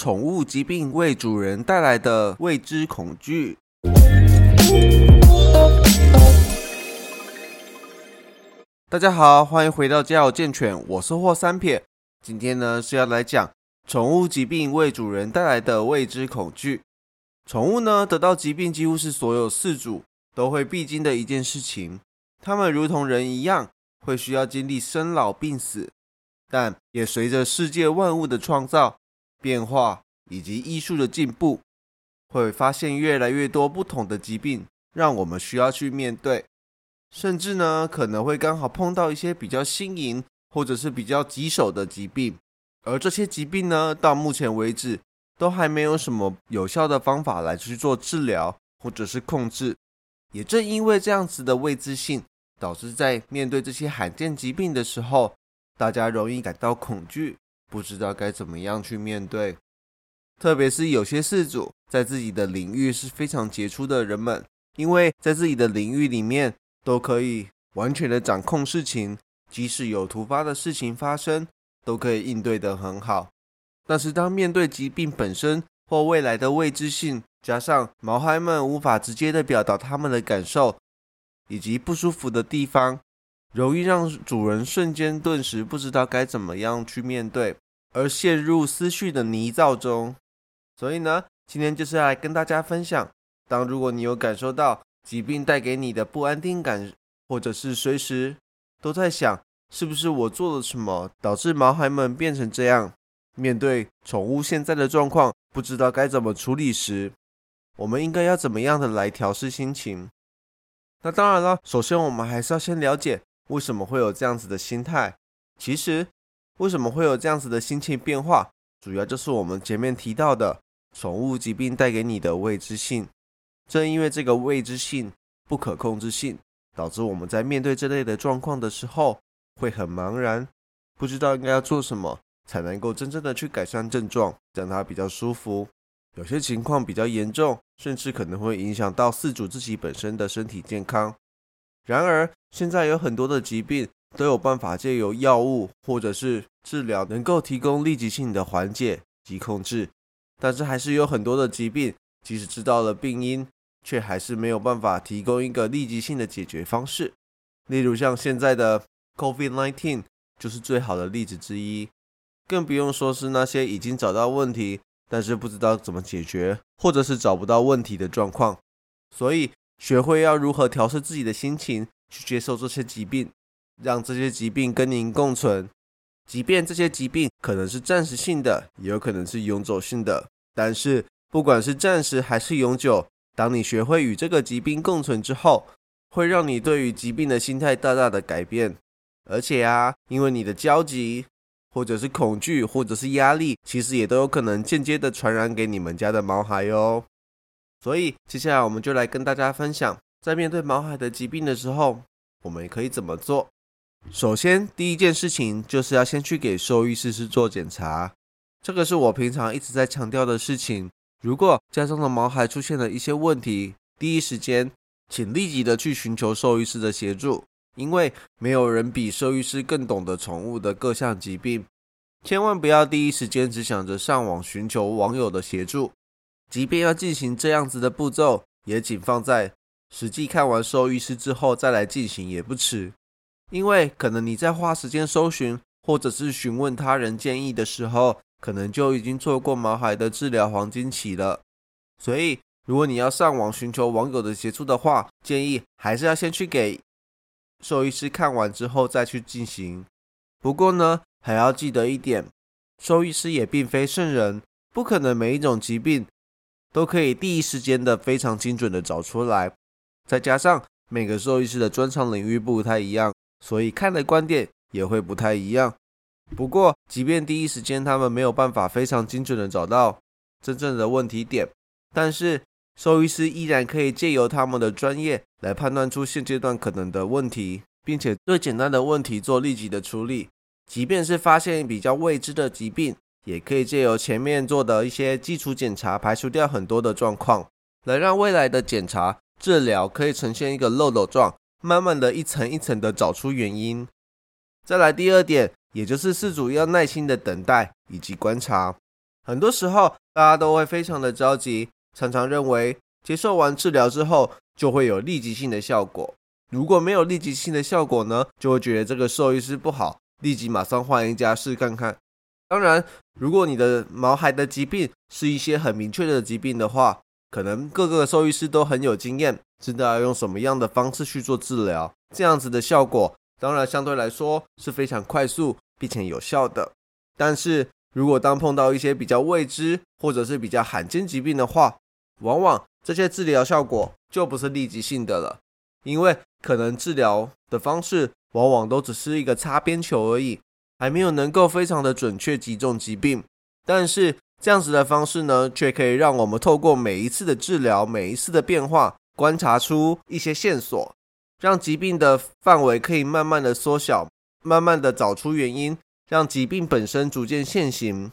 宠物疾病为主人带来的未知恐惧。大家好，欢迎回到家有健犬，我是霍三撇。今天呢是要来讲宠物疾病为主人带来的未知恐惧。宠物呢得到疾病，几乎是所有饲主都会必经的一件事情。它们如同人一样，会需要经历生老病死。但也随着世界万物的创造、变化以及艺术的进步，会发现越来越多不同的疾病，让我们需要去面对。甚至呢，可能会刚好碰到一些比较新颖或者是比较棘手的疾病。而这些疾病呢，到目前为止都还没有什么有效的方法来去做治疗或者是控制。也正因为这样子的未知性，导致在面对这些罕见疾病的时候，大家容易感到恐惧，不知道该怎么样去面对。特别是有些事主在自己的领域是非常杰出的人们，因为在自己的领域里面都可以完全的掌控事情，即使有突发的事情发生，都可以应对得很好。但是当面对疾病本身或未来的未知性，加上毛孩们无法直接的表达他们的感受，以及不舒服的地方，容易让主人瞬间顿时不知道该怎么样去面对，而陷入思绪的泥沼中。所以呢，今天就是来跟大家分享，当如果你有感受到疾病带给你的不安定感，或者是随时都在想是不是我做了什么导致毛孩们变成这样，面对宠物现在的状况不知道该怎么处理时，我们应该要怎么样的来调试心情？那当然了，首先我们还是要先了解为什么会有这样子的心态。其实，为什么会有这样子的心情变化，主要就是我们前面提到的宠物疾病带给你的未知性。正因为这个未知性、不可控制性，导致我们在面对这类的状况的时候，会很茫然，不知道应该要做什么才能够真正的去改善症状，让它比较舒服。有些情况比较严重，甚至可能会影响到饲主自己本身的身体健康。然而，现在有很多的疾病都有办法借由药物或者是治疗，能够提供立即性的缓解及控制。但是，还是有很多的疾病，即使知道了病因，却还是没有办法提供一个立即性的解决方式。例如，像现在的 COVID-19 就是最好的例子之一，更不用说是那些已经找到问题。但是不知道怎么解决，或者是找不到问题的状况，所以学会要如何调试自己的心情，去接受这些疾病，让这些疾病跟您共存。即便这些疾病可能是暂时性的，也有可能是永久性的。但是不管是暂时还是永久，当你学会与这个疾病共存之后，会让你对于疾病的心态大大的改变。而且啊，因为你的焦急。或者是恐惧，或者是压力，其实也都有可能间接的传染给你们家的毛孩哟。所以接下来我们就来跟大家分享，在面对毛孩的疾病的时候，我们可以怎么做。首先，第一件事情就是要先去给兽医师师做检查，这个是我平常一直在强调的事情。如果家中的毛孩出现了一些问题，第一时间请立即的去寻求兽医师的协助。因为没有人比兽医师更懂得宠物的各项疾病，千万不要第一时间只想着上网寻求网友的协助。即便要进行这样子的步骤，也请放在实际看完兽医师之后再来进行也不迟。因为可能你在花时间搜寻或者是询问他人建议的时候，可能就已经错过毛孩的治疗黄金期了。所以，如果你要上网寻求网友的协助的话，建议还是要先去给。兽医师看完之后再去进行。不过呢，还要记得一点，兽医师也并非圣人，不可能每一种疾病都可以第一时间的非常精准的找出来。再加上每个兽医师的专长领域不太一样，所以看的观点也会不太一样。不过，即便第一时间他们没有办法非常精准的找到真正的问题点，但是。兽医师依然可以借由他们的专业来判断出现阶段可能的问题，并且对简单的问题做立即的处理。即便是发现比较未知的疾病，也可以借由前面做的一些基础检查，排除掉很多的状况，来让未来的检查治疗可以呈现一个漏斗状，慢慢的一层一层的找出原因。再来第二点，也就是事主要耐心的等待以及观察。很多时候大家都会非常的着急，常常认为接受完治疗之后就会有立即性的效果。如果没有立即性的效果呢，就会觉得这个兽医师不好，立即马上换一家试看看。当然，如果你的毛孩的疾病是一些很明确的疾病的话，可能各个兽医师都很有经验，知道要用什么样的方式去做治疗，这样子的效果当然相对来说是非常快速并且有效的。但是如果当碰到一些比较未知或者是比较罕见疾病的话，往往这些治疗效果就不是立即性的了，因为可能治疗的方式往往都只是一个擦边球而已。还没有能够非常的准确击中疾病，但是这样子的方式呢，却可以让我们透过每一次的治疗、每一次的变化，观察出一些线索，让疾病的范围可以慢慢的缩小，慢慢的找出原因，让疾病本身逐渐现形。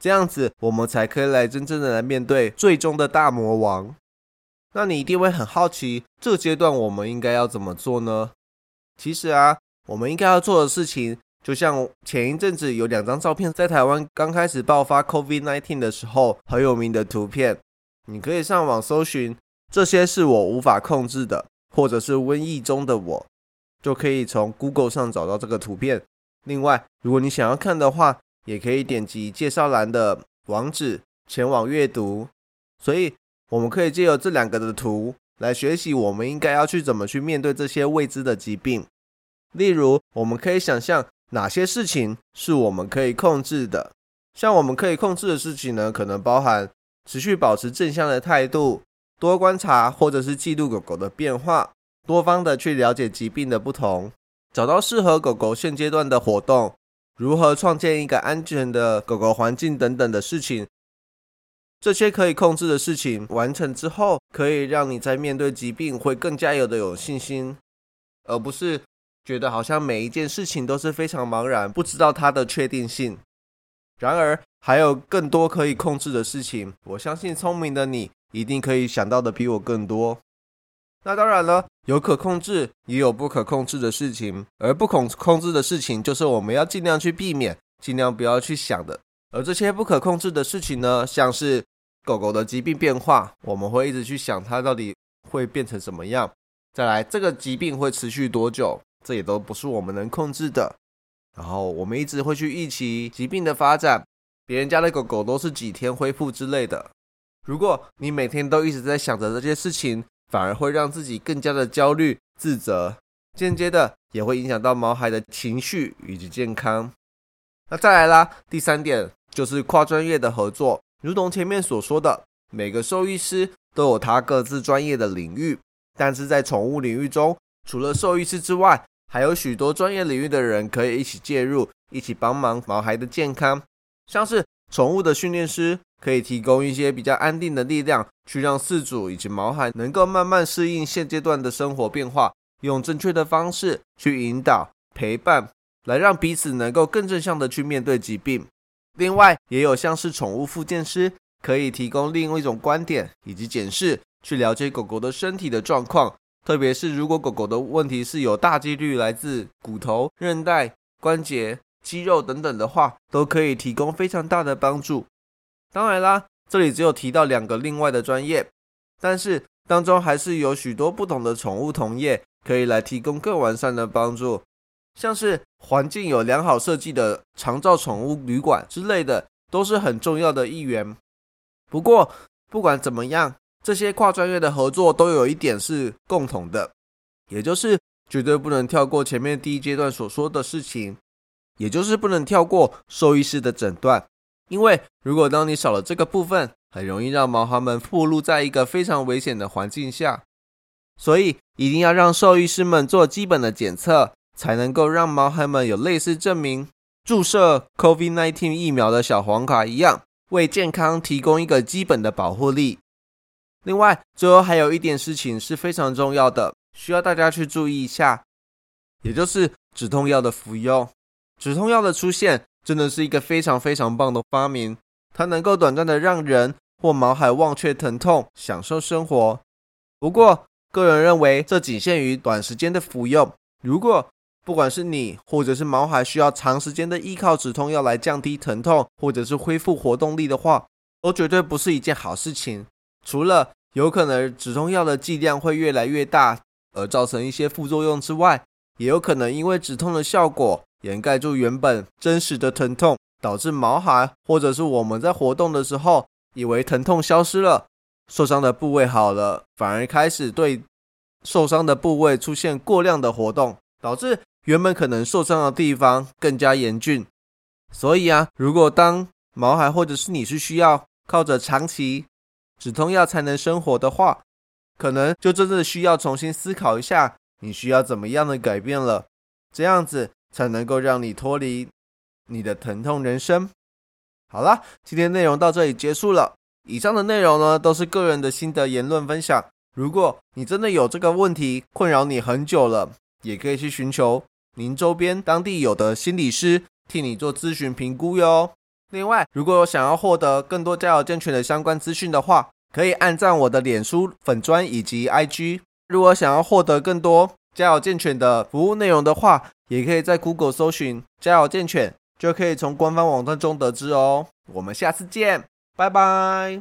这样子，我们才可以来真正的来面对最终的大魔王。那你一定会很好奇，这个阶段我们应该要怎么做呢？其实啊，我们应该要做的事情。就像前一阵子有两张照片，在台湾刚开始爆发 COVID-19 的时候很有名的图片，你可以上网搜寻，这些是我无法控制的，或者是瘟疫中的我，就可以从 Google 上找到这个图片。另外，如果你想要看的话，也可以点击介绍栏的网址前往阅读。所以，我们可以借由这两个的图来学习，我们应该要去怎么去面对这些未知的疾病。例如，我们可以想象。哪些事情是我们可以控制的？像我们可以控制的事情呢，可能包含持续保持正向的态度，多观察或者是记录狗狗的变化，多方的去了解疾病的不同，找到适合狗狗现阶段的活动，如何创建一个安全的狗狗环境等等的事情。这些可以控制的事情完成之后，可以让你在面对疾病会更加有的有信心，而不是。觉得好像每一件事情都是非常茫然，不知道它的确定性。然而，还有更多可以控制的事情。我相信聪明的你一定可以想到的比我更多。那当然了，有可控制，也有不可控制的事情。而不可控制的事情，就是我们要尽量去避免，尽量不要去想的。而这些不可控制的事情呢，像是狗狗的疾病变化，我们会一直去想它到底会变成什么样。再来，这个疾病会持续多久？这也都不是我们能控制的。然后我们一直会去预期疾病的发展，别人家的狗狗都是几天恢复之类的。如果你每天都一直在想着这些事情，反而会让自己更加的焦虑、自责，间接的也会影响到毛孩的情绪以及健康。那再来啦，第三点就是跨专业的合作。如同前面所说的，每个兽医师都有他各自专业的领域，但是在宠物领域中，除了兽医师之外，还有许多专业领域的人可以一起介入，一起帮忙毛孩的健康。像是宠物的训练师，可以提供一些比较安定的力量，去让饲主以及毛孩能够慢慢适应现阶段的生活变化，用正确的方式去引导、陪伴，来让彼此能够更正向的去面对疾病。另外，也有像是宠物复健师，可以提供另一种观点以及检视，去了解狗狗的身体的状况。特别是如果狗狗的问题是有大几率来自骨头、韧带、关节、肌肉等等的话，都可以提供非常大的帮助。当然啦，这里只有提到两个另外的专业，但是当中还是有许多不同的宠物同业可以来提供更完善的帮助，像是环境有良好设计的长照宠物旅馆之类的，都是很重要的一员。不过不管怎么样。这些跨专业的合作都有一点是共同的，也就是绝对不能跳过前面第一阶段所说的事情，也就是不能跳过兽医师的诊断，因为如果当你少了这个部分，很容易让毛孩们暴露在一个非常危险的环境下，所以一定要让兽医师们做基本的检测，才能够让毛孩们有类似证明注射 COVID-19 疫苗的小黄卡一样，为健康提供一个基本的保护力。另外，最后还有一点事情是非常重要的，需要大家去注意一下，也就是止痛药的服用。止痛药的出现真的是一个非常非常棒的发明，它能够短暂的让人或毛孩忘却疼痛，享受生活。不过，个人认为这仅限于短时间的服用。如果不管是你或者是毛孩需要长时间的依靠止痛药来降低疼痛，或者是恢复活动力的话，都绝对不是一件好事情。除了有可能止痛药的剂量会越来越大，而造成一些副作用之外，也有可能因为止痛的效果掩盖住原本真实的疼痛，导致毛孩或者是我们在活动的时候，以为疼痛消失了，受伤的部位好了，反而开始对受伤的部位出现过量的活动，导致原本可能受伤的地方更加严峻。所以啊，如果当毛孩或者是你是需要靠着长期止痛药才能生活的话，可能就真的需要重新思考一下，你需要怎么样的改变了，这样子才能够让你脱离你的疼痛人生。好了，今天内容到这里结束了。以上的内容呢，都是个人的心得言论分享。如果你真的有这个问题困扰你很久了，也可以去寻求您周边当地有的心理师替你做咨询评估哟。另外，如果有想要获得更多家有健全的相关资讯的话，可以按赞我的脸书粉砖以及 IG。如果想要获得更多家有健犬的服务内容的话，也可以在 Google 搜寻家有健犬，就可以从官方网站中得知哦。我们下次见，拜拜。